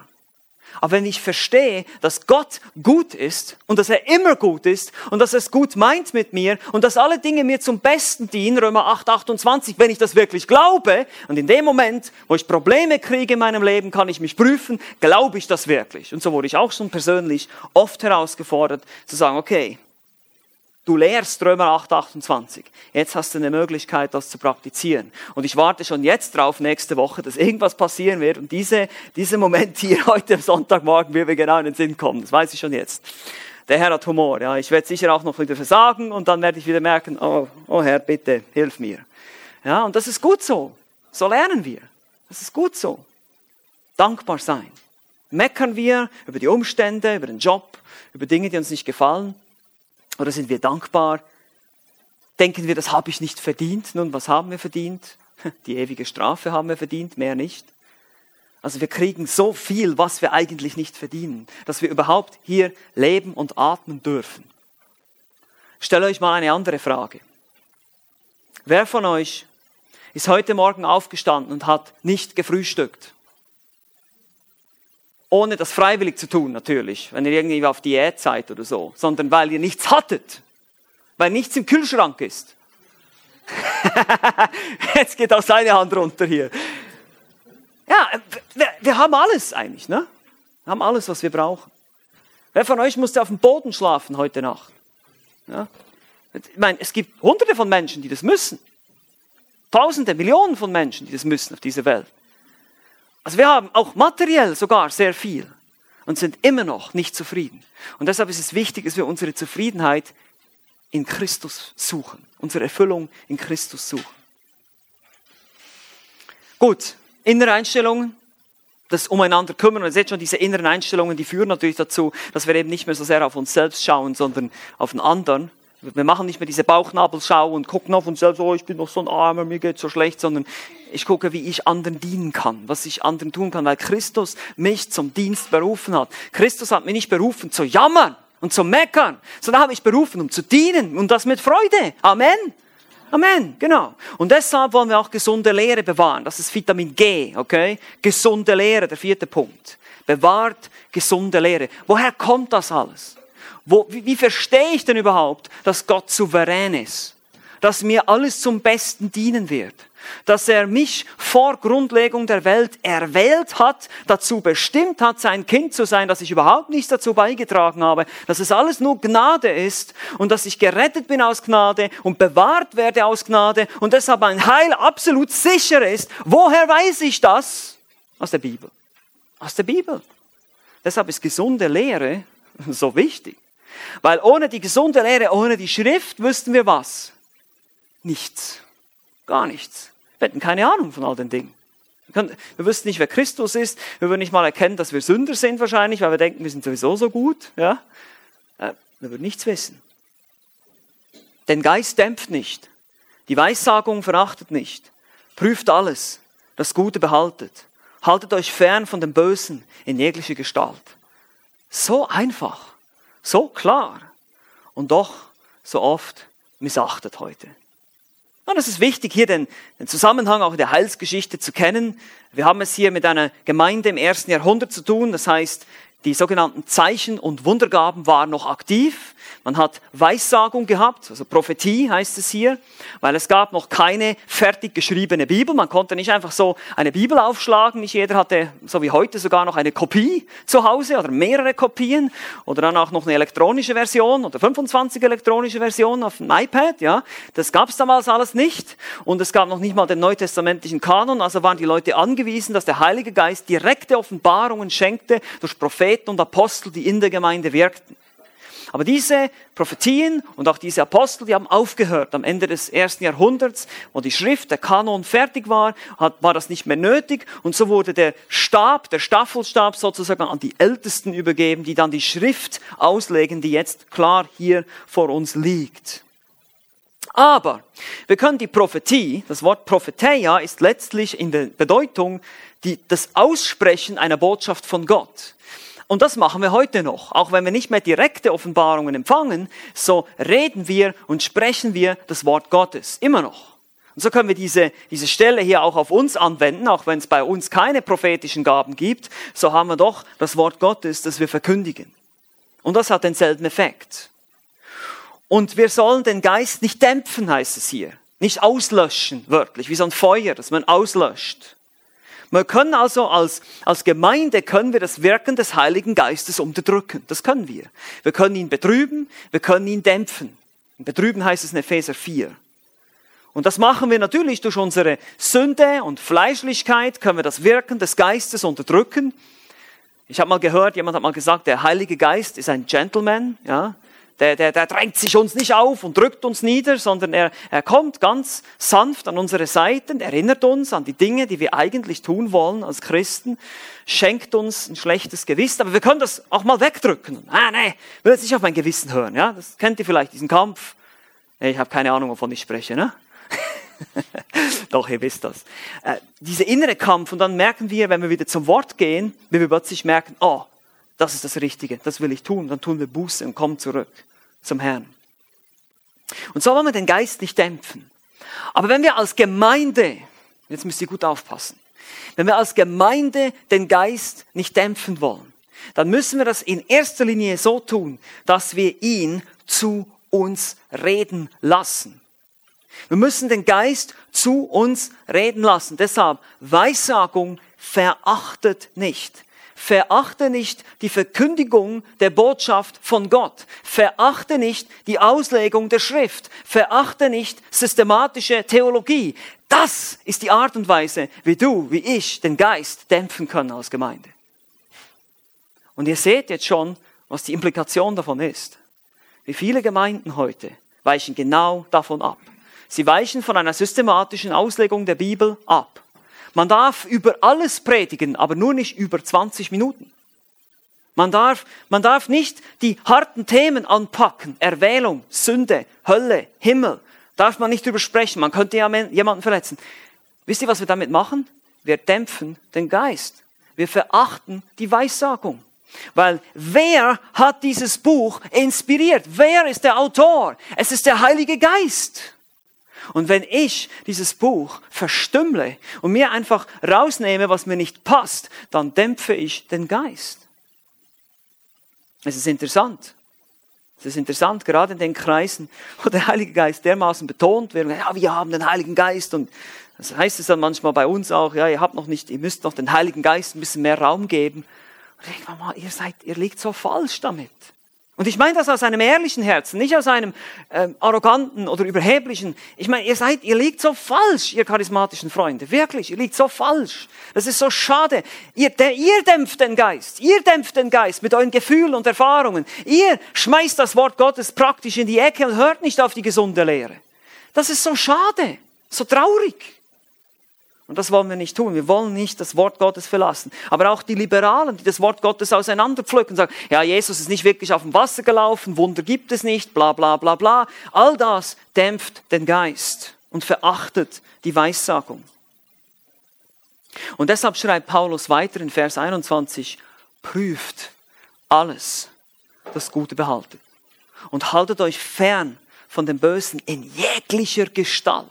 Aber wenn ich verstehe, dass Gott gut ist und dass er immer gut ist und dass er es gut meint mit mir und dass alle Dinge mir zum Besten dienen, Römer 8, 28, wenn ich das wirklich glaube und in dem Moment, wo ich Probleme kriege in meinem Leben, kann ich mich prüfen, glaube ich das wirklich? Und so wurde ich auch schon persönlich oft herausgefordert zu sagen, okay, Du lehrst Römer 8, 28. Jetzt hast du eine Möglichkeit, das zu praktizieren. Und ich warte schon jetzt drauf, nächste Woche, dass irgendwas passieren wird. Und diese, dieser Moment hier heute am Sonntagmorgen wird mir genau in den Sinn kommen. Das weiß ich schon jetzt. Der Herr hat Humor. Ja, ich werde sicher auch noch wieder versagen und dann werde ich wieder merken, oh, oh Herr, bitte, hilf mir. Ja, und das ist gut so. So lernen wir. Das ist gut so. Dankbar sein. Meckern wir über die Umstände, über den Job, über Dinge, die uns nicht gefallen. Oder sind wir dankbar? Denken wir, das habe ich nicht verdient? Nun, was haben wir verdient? Die ewige Strafe haben wir verdient, mehr nicht. Also wir kriegen so viel, was wir eigentlich nicht verdienen, dass wir überhaupt hier leben und atmen dürfen. Stelle euch mal eine andere Frage. Wer von euch ist heute Morgen aufgestanden und hat nicht gefrühstückt? Ohne das freiwillig zu tun natürlich, wenn ihr irgendwie auf Diät seid oder so, sondern weil ihr nichts hattet, weil nichts im Kühlschrank ist. Jetzt geht auch seine Hand runter hier. Ja, wir, wir, haben alles eigentlich, ne? Wir haben alles, was wir brauchen. Wer von euch musste auf dem Boden schlafen heute Nacht? Ja? Ich meine, es gibt hunderte von Menschen, die das müssen. Tausende, Millionen von Menschen, die das müssen auf dieser Welt. Also wir haben auch materiell sogar sehr viel und sind immer noch nicht zufrieden. Und deshalb ist es wichtig, dass wir unsere Zufriedenheit in Christus suchen, unsere Erfüllung in Christus suchen. Gut, innere Einstellungen, das umeinander kümmern. Und ihr seht schon, diese inneren Einstellungen, die führen natürlich dazu, dass wir eben nicht mehr so sehr auf uns selbst schauen, sondern auf den anderen. Wir machen nicht mehr diese Bauchnabelschau und gucken auf uns selbst, oh, ich bin noch so ein Armer, mir geht so schlecht, sondern ich gucke, wie ich anderen dienen kann, was ich anderen tun kann, weil Christus mich zum Dienst berufen hat. Christus hat mich nicht berufen zu jammern und zu meckern, sondern habe mich berufen, um zu dienen und das mit Freude. Amen. Amen, genau. Und deshalb wollen wir auch gesunde Lehre bewahren. Das ist Vitamin G, okay? Gesunde Lehre, der vierte Punkt. Bewahrt gesunde Lehre. Woher kommt das alles? Wo, wie, wie verstehe ich denn überhaupt, dass Gott souverän ist? Dass mir alles zum Besten dienen wird? Dass er mich vor Grundlegung der Welt erwählt hat, dazu bestimmt hat, sein Kind zu sein, dass ich überhaupt nichts dazu beigetragen habe, dass es alles nur Gnade ist und dass ich gerettet bin aus Gnade und bewahrt werde aus Gnade und deshalb mein Heil absolut sicher ist. Woher weiß ich das? Aus der Bibel. Aus der Bibel. Deshalb ist gesunde Lehre so wichtig. Weil ohne die gesunde Lehre, ohne die Schrift wüssten wir was? Nichts. Gar nichts. Wir hätten keine Ahnung von all den Dingen. Wir wüssten nicht, wer Christus ist. Wir würden nicht mal erkennen, dass wir Sünder sind wahrscheinlich, weil wir denken, wir sind sowieso so gut. Ja? Äh, wir würden nichts wissen. Den Geist dämpft nicht. Die Weissagung verachtet nicht. Prüft alles. Das Gute behaltet. Haltet euch fern von dem Bösen in jeglicher Gestalt. So einfach, so klar und doch so oft missachtet heute. Und es ist wichtig, hier den, den Zusammenhang auch in der Heilsgeschichte zu kennen. Wir haben es hier mit einer Gemeinde im ersten Jahrhundert zu tun. Das heißt, die sogenannten Zeichen und Wundergaben waren noch aktiv. Man hat Weissagung gehabt, also Prophetie heißt es hier, weil es gab noch keine fertig geschriebene Bibel. Man konnte nicht einfach so eine Bibel aufschlagen. Nicht jeder hatte, so wie heute, sogar noch eine Kopie zu Hause oder mehrere Kopien oder dann auch noch eine elektronische Version oder 25 elektronische Versionen auf dem iPad. Ja, das gab es damals alles nicht und es gab noch nicht mal den neutestamentlichen Kanon. Also waren die Leute angewiesen, dass der Heilige Geist direkte Offenbarungen schenkte durch Propheten Propheten und Apostel, die in der Gemeinde wirkten. Aber diese Prophetien und auch diese Apostel, die haben aufgehört am Ende des ersten Jahrhunderts, wo die Schrift, der Kanon fertig war, war das nicht mehr nötig und so wurde der Stab, der Staffelstab sozusagen an die Ältesten übergeben, die dann die Schrift auslegen, die jetzt klar hier vor uns liegt. Aber wir können die Prophetie, das Wort Propheteia ist letztlich in der Bedeutung die, das Aussprechen einer Botschaft von Gott. Und das machen wir heute noch. Auch wenn wir nicht mehr direkte Offenbarungen empfangen, so reden wir und sprechen wir das Wort Gottes. Immer noch. Und so können wir diese, diese Stelle hier auch auf uns anwenden, auch wenn es bei uns keine prophetischen Gaben gibt, so haben wir doch das Wort Gottes, das wir verkündigen. Und das hat denselben Effekt. Und wir sollen den Geist nicht dämpfen, heißt es hier. Nicht auslöschen, wörtlich, wie so ein Feuer, das man auslöscht. Wir können also als, als Gemeinde können wir das Wirken des Heiligen Geistes unterdrücken. Das können wir. Wir können ihn betrüben, wir können ihn dämpfen. Betrüben heißt es in Epheser 4. Und das machen wir natürlich durch unsere Sünde und Fleischlichkeit, können wir das Wirken des Geistes unterdrücken. Ich habe mal gehört, jemand hat mal gesagt, der Heilige Geist ist ein Gentleman, ja. Der, der, der drängt sich uns nicht auf und drückt uns nieder, sondern er, er kommt ganz sanft an unsere Seiten, erinnert uns an die Dinge, die wir eigentlich tun wollen als Christen, schenkt uns ein schlechtes Gewissen, aber wir können das auch mal wegdrücken. Ah, nee, will jetzt nicht auf mein Gewissen hören, ja? Das kennt ihr vielleicht, diesen Kampf. Ich habe keine Ahnung, wovon ich spreche, ne? Doch, ihr wisst das. Äh, dieser innere Kampf, und dann merken wir, wenn wir wieder zum Wort gehen, wie wir plötzlich merken, oh, das ist das Richtige, das will ich tun. Dann tun wir Buße und kommen zurück zum Herrn. Und so wollen wir den Geist nicht dämpfen. Aber wenn wir als Gemeinde, jetzt müsst ihr gut aufpassen, wenn wir als Gemeinde den Geist nicht dämpfen wollen, dann müssen wir das in erster Linie so tun, dass wir ihn zu uns reden lassen. Wir müssen den Geist zu uns reden lassen. Deshalb Weissagung verachtet nicht. Verachte nicht die Verkündigung der Botschaft von Gott. Verachte nicht die Auslegung der Schrift. Verachte nicht systematische Theologie. Das ist die Art und Weise, wie du, wie ich den Geist dämpfen können als Gemeinde. Und ihr seht jetzt schon, was die Implikation davon ist. Wie viele Gemeinden heute weichen genau davon ab. Sie weichen von einer systematischen Auslegung der Bibel ab. Man darf über alles predigen, aber nur nicht über 20 Minuten. Man darf, man darf nicht die harten Themen anpacken. Erwählung, Sünde, Hölle, Himmel. Darf man nicht drüber sprechen. Man könnte ja jemanden verletzen. Wisst ihr, was wir damit machen? Wir dämpfen den Geist. Wir verachten die Weissagung. Weil wer hat dieses Buch inspiriert? Wer ist der Autor? Es ist der Heilige Geist. Und wenn ich dieses Buch verstümmle und mir einfach rausnehme, was mir nicht passt, dann dämpfe ich den Geist. Es ist interessant. Es ist interessant, gerade in den Kreisen, wo der Heilige Geist dermaßen betont wird, ja, wir haben den Heiligen Geist und das heißt es dann manchmal bei uns auch, ja, ihr habt noch nicht, ihr müsst noch den Heiligen Geist ein bisschen mehr Raum geben. Und ich denke mal, ihr seid, ihr liegt so falsch damit. Und ich meine das aus einem ehrlichen Herzen, nicht aus einem ähm, arroganten oder überheblichen. Ich meine, ihr seid, ihr liegt so falsch, ihr charismatischen Freunde. Wirklich, ihr liegt so falsch. Das ist so schade. Ihr, der, ihr dämpft den Geist. Ihr dämpft den Geist mit euren Gefühlen und Erfahrungen. Ihr schmeißt das Wort Gottes praktisch in die Ecke und hört nicht auf die gesunde Lehre. Das ist so schade, so traurig. Und das wollen wir nicht tun. Wir wollen nicht das Wort Gottes verlassen. Aber auch die Liberalen, die das Wort Gottes auseinanderpflücken sagen, ja, Jesus ist nicht wirklich auf dem Wasser gelaufen, Wunder gibt es nicht, bla bla bla bla. All das dämpft den Geist und verachtet die Weissagung. Und deshalb schreibt Paulus weiter in Vers 21, prüft alles, das Gute behaltet. Und haltet euch fern von dem Bösen in jeglicher Gestalt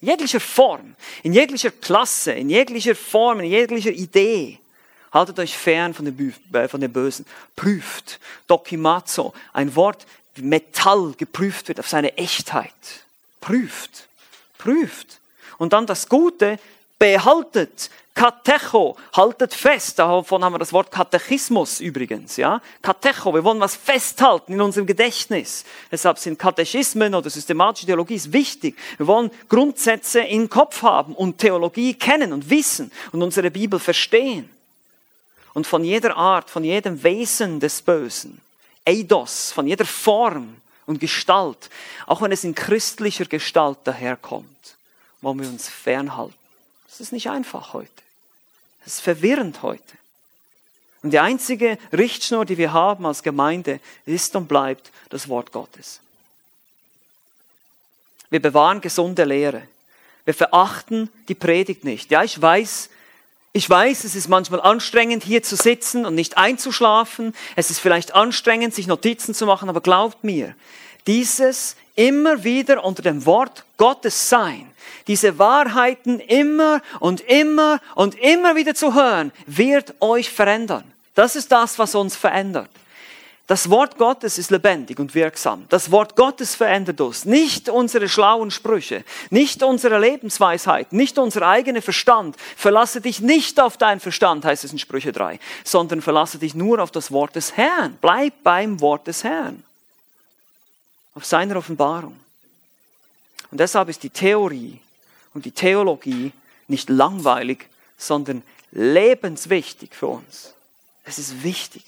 jeglicher Form, in jeglicher Klasse, in jeglicher Form, in jeglicher Idee. Haltet euch fern von dem, äh, von dem Bösen. Prüft. Dokimazo. Ein Wort, wie Metall geprüft wird auf seine Echtheit. Prüft. Prüft. Und dann das Gute behaltet. Katecho, haltet fest, davon haben wir das Wort Katechismus übrigens, ja. Katecho, wir wollen was festhalten in unserem Gedächtnis. Deshalb sind Katechismen oder systematische Theologie wichtig. Wir wollen Grundsätze im Kopf haben und Theologie kennen und wissen und unsere Bibel verstehen. Und von jeder Art, von jedem Wesen des Bösen, Eidos, von jeder Form und Gestalt, auch wenn es in christlicher Gestalt daherkommt, wollen wir uns fernhalten. Das ist nicht einfach heute. Das ist verwirrend heute. Und die einzige Richtschnur, die wir haben als Gemeinde, ist und bleibt das Wort Gottes. Wir bewahren gesunde Lehre. Wir verachten die Predigt nicht. Ja, ich weiß, ich weiß, es ist manchmal anstrengend, hier zu sitzen und nicht einzuschlafen. Es ist vielleicht anstrengend, sich Notizen zu machen, aber glaubt mir, dieses immer wieder unter dem Wort Gottes sein, diese Wahrheiten immer und immer und immer wieder zu hören, wird euch verändern. Das ist das, was uns verändert. Das Wort Gottes ist lebendig und wirksam. Das Wort Gottes verändert uns. Nicht unsere schlauen Sprüche, nicht unsere Lebensweisheit, nicht unser eigener Verstand. Verlasse dich nicht auf deinen Verstand, heißt es in Sprüche 3, sondern verlasse dich nur auf das Wort des Herrn. Bleib beim Wort des Herrn. Auf seiner Offenbarung. Und deshalb ist die Theorie und die Theologie nicht langweilig, sondern lebenswichtig für uns. Es ist wichtig.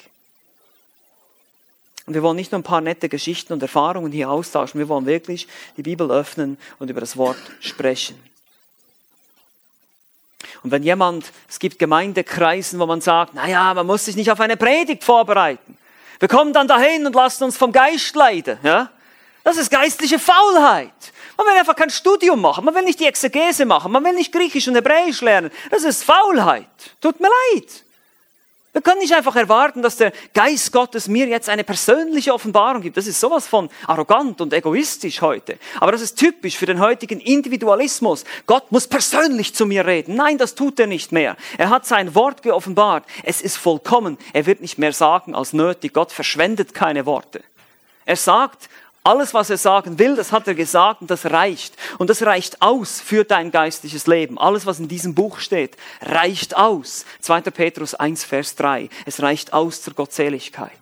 Und wir wollen nicht nur ein paar nette Geschichten und Erfahrungen hier austauschen, wir wollen wirklich die Bibel öffnen und über das Wort sprechen. Und wenn jemand, es gibt Gemeindekreisen, wo man sagt, naja, man muss sich nicht auf eine Predigt vorbereiten. Wir kommen dann dahin und lassen uns vom Geist leiden. Ja? Das ist geistliche Faulheit. Man will einfach kein Studium machen. Man will nicht die Exegese machen. Man will nicht Griechisch und Hebräisch lernen. Das ist Faulheit. Tut mir leid. Wir können nicht einfach erwarten, dass der Geist Gottes mir jetzt eine persönliche Offenbarung gibt. Das ist sowas von arrogant und egoistisch heute. Aber das ist typisch für den heutigen Individualismus. Gott muss persönlich zu mir reden. Nein, das tut er nicht mehr. Er hat sein Wort geoffenbart. Es ist vollkommen. Er wird nicht mehr sagen als nötig. Gott verschwendet keine Worte. Er sagt alles, was er sagen will, das hat er gesagt und das reicht. Und das reicht aus für dein geistliches Leben. Alles, was in diesem Buch steht, reicht aus. 2. Petrus 1, Vers 3. Es reicht aus zur Gottseligkeit.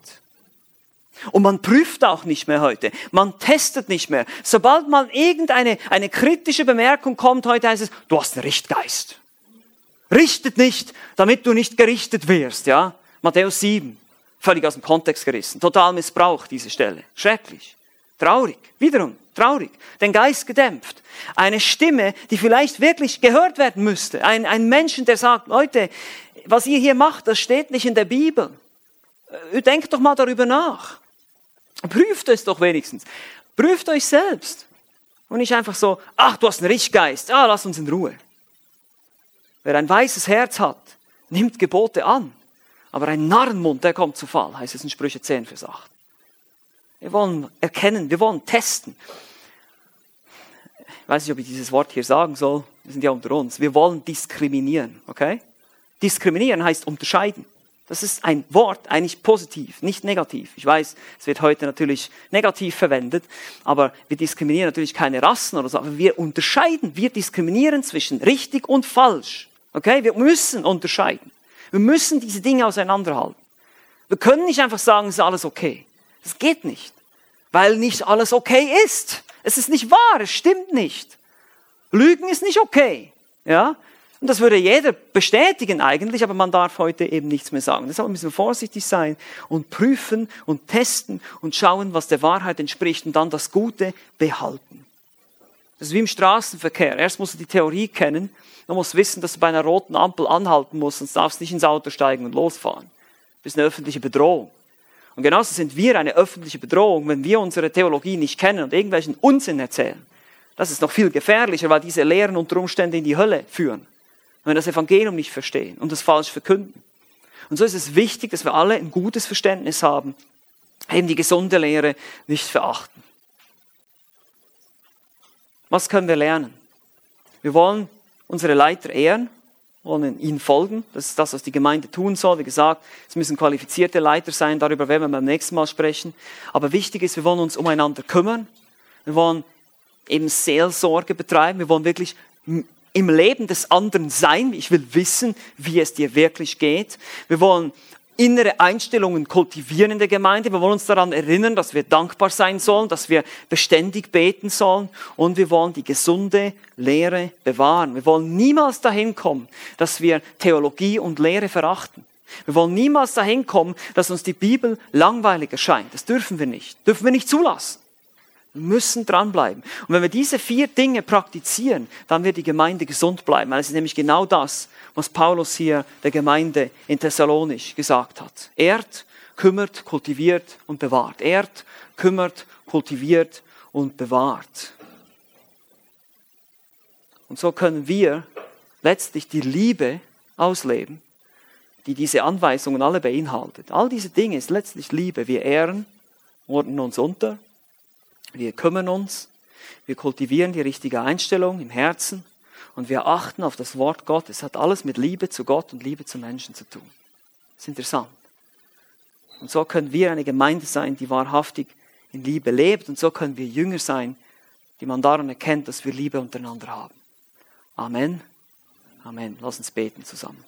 Und man prüft auch nicht mehr heute. Man testet nicht mehr. Sobald mal irgendeine eine kritische Bemerkung kommt, heute heißt es, du hast einen Richtgeist. Richtet nicht, damit du nicht gerichtet wirst, ja? Matthäus 7. Völlig aus dem Kontext gerissen. Total missbraucht diese Stelle. Schrecklich. Traurig, wiederum traurig, den Geist gedämpft. Eine Stimme, die vielleicht wirklich gehört werden müsste. Ein, ein Menschen, der sagt, Leute, was ihr hier macht, das steht nicht in der Bibel. Äh, denkt doch mal darüber nach. Prüft es doch wenigstens. Prüft euch selbst. Und nicht einfach so, ach, du hast einen Richtgeist, ah, lass uns in Ruhe. Wer ein weißes Herz hat, nimmt Gebote an. Aber ein Narrenmund, der kommt zu Fall, heißt es in Sprüche 10, Vers 8. Wir wollen erkennen, wir wollen testen. Ich weiß nicht, ob ich dieses Wort hier sagen soll. Wir sind ja unter uns. Wir wollen diskriminieren, okay? Diskriminieren heißt unterscheiden. Das ist ein Wort, eigentlich positiv, nicht negativ. Ich weiß, es wird heute natürlich negativ verwendet, aber wir diskriminieren natürlich keine Rassen oder so, aber wir unterscheiden, wir diskriminieren zwischen richtig und falsch. Okay? Wir müssen unterscheiden. Wir müssen diese Dinge auseinanderhalten. Wir können nicht einfach sagen, es ist alles okay. Das geht nicht, weil nicht alles okay ist. Es ist nicht wahr, es stimmt nicht. Lügen ist nicht okay. Ja? Und das würde jeder bestätigen eigentlich, aber man darf heute eben nichts mehr sagen. Deshalb müssen wir vorsichtig sein und prüfen und testen und schauen, was der Wahrheit entspricht und dann das Gute behalten. Das ist wie im Straßenverkehr. Erst musst du die Theorie kennen, man muss wissen, dass du bei einer roten Ampel anhalten musst, sonst darfst du nicht ins Auto steigen und losfahren. Du bist eine öffentliche Bedrohung. Und genauso sind wir eine öffentliche Bedrohung, wenn wir unsere Theologie nicht kennen und irgendwelchen Unsinn erzählen. Das ist noch viel gefährlicher, weil diese Lehren unter Umständen in die Hölle führen wenn wir das Evangelium nicht verstehen und das falsch verkünden. Und so ist es wichtig, dass wir alle ein gutes Verständnis haben, eben die gesunde Lehre nicht verachten. Was können wir lernen? Wir wollen unsere Leiter ehren, wollen ihnen folgen. Das ist das, was die Gemeinde tun soll. Wie gesagt, es müssen qualifizierte Leiter sein, darüber werden wir beim nächsten Mal sprechen. Aber wichtig ist, wir wollen uns umeinander kümmern. Wir wollen eben Seelsorge betreiben. Wir wollen wirklich im Leben des anderen sein. Ich will wissen, wie es dir wirklich geht. Wir wollen innere Einstellungen kultivieren in der Gemeinde. Wir wollen uns daran erinnern, dass wir dankbar sein sollen, dass wir beständig beten sollen und wir wollen die gesunde Lehre bewahren. Wir wollen niemals dahin kommen, dass wir Theologie und Lehre verachten. Wir wollen niemals dahin kommen, dass uns die Bibel langweilig erscheint. Das dürfen wir nicht. Dürfen wir nicht zulassen. Wir müssen dranbleiben. Und wenn wir diese vier Dinge praktizieren, dann wird die Gemeinde gesund bleiben. Weil es ist nämlich genau das, was Paulus hier der Gemeinde in Thessalonich gesagt hat. Ehrt, kümmert, kultiviert und bewahrt. Ehrt, kümmert, kultiviert und bewahrt. Und so können wir letztlich die Liebe ausleben, die diese Anweisungen alle beinhaltet. All diese Dinge ist letztlich Liebe. Wir ehren, ordnen uns unter, wir kümmern uns, wir kultivieren die richtige Einstellung im Herzen und wir achten auf das Wort Gottes. Es hat alles mit Liebe zu Gott und Liebe zu Menschen zu tun. Das ist interessant. Und so können wir eine Gemeinde sein, die wahrhaftig in Liebe lebt. Und so können wir Jünger sein, die man daran erkennt, dass wir Liebe untereinander haben. Amen. Amen. Lass uns beten zusammen.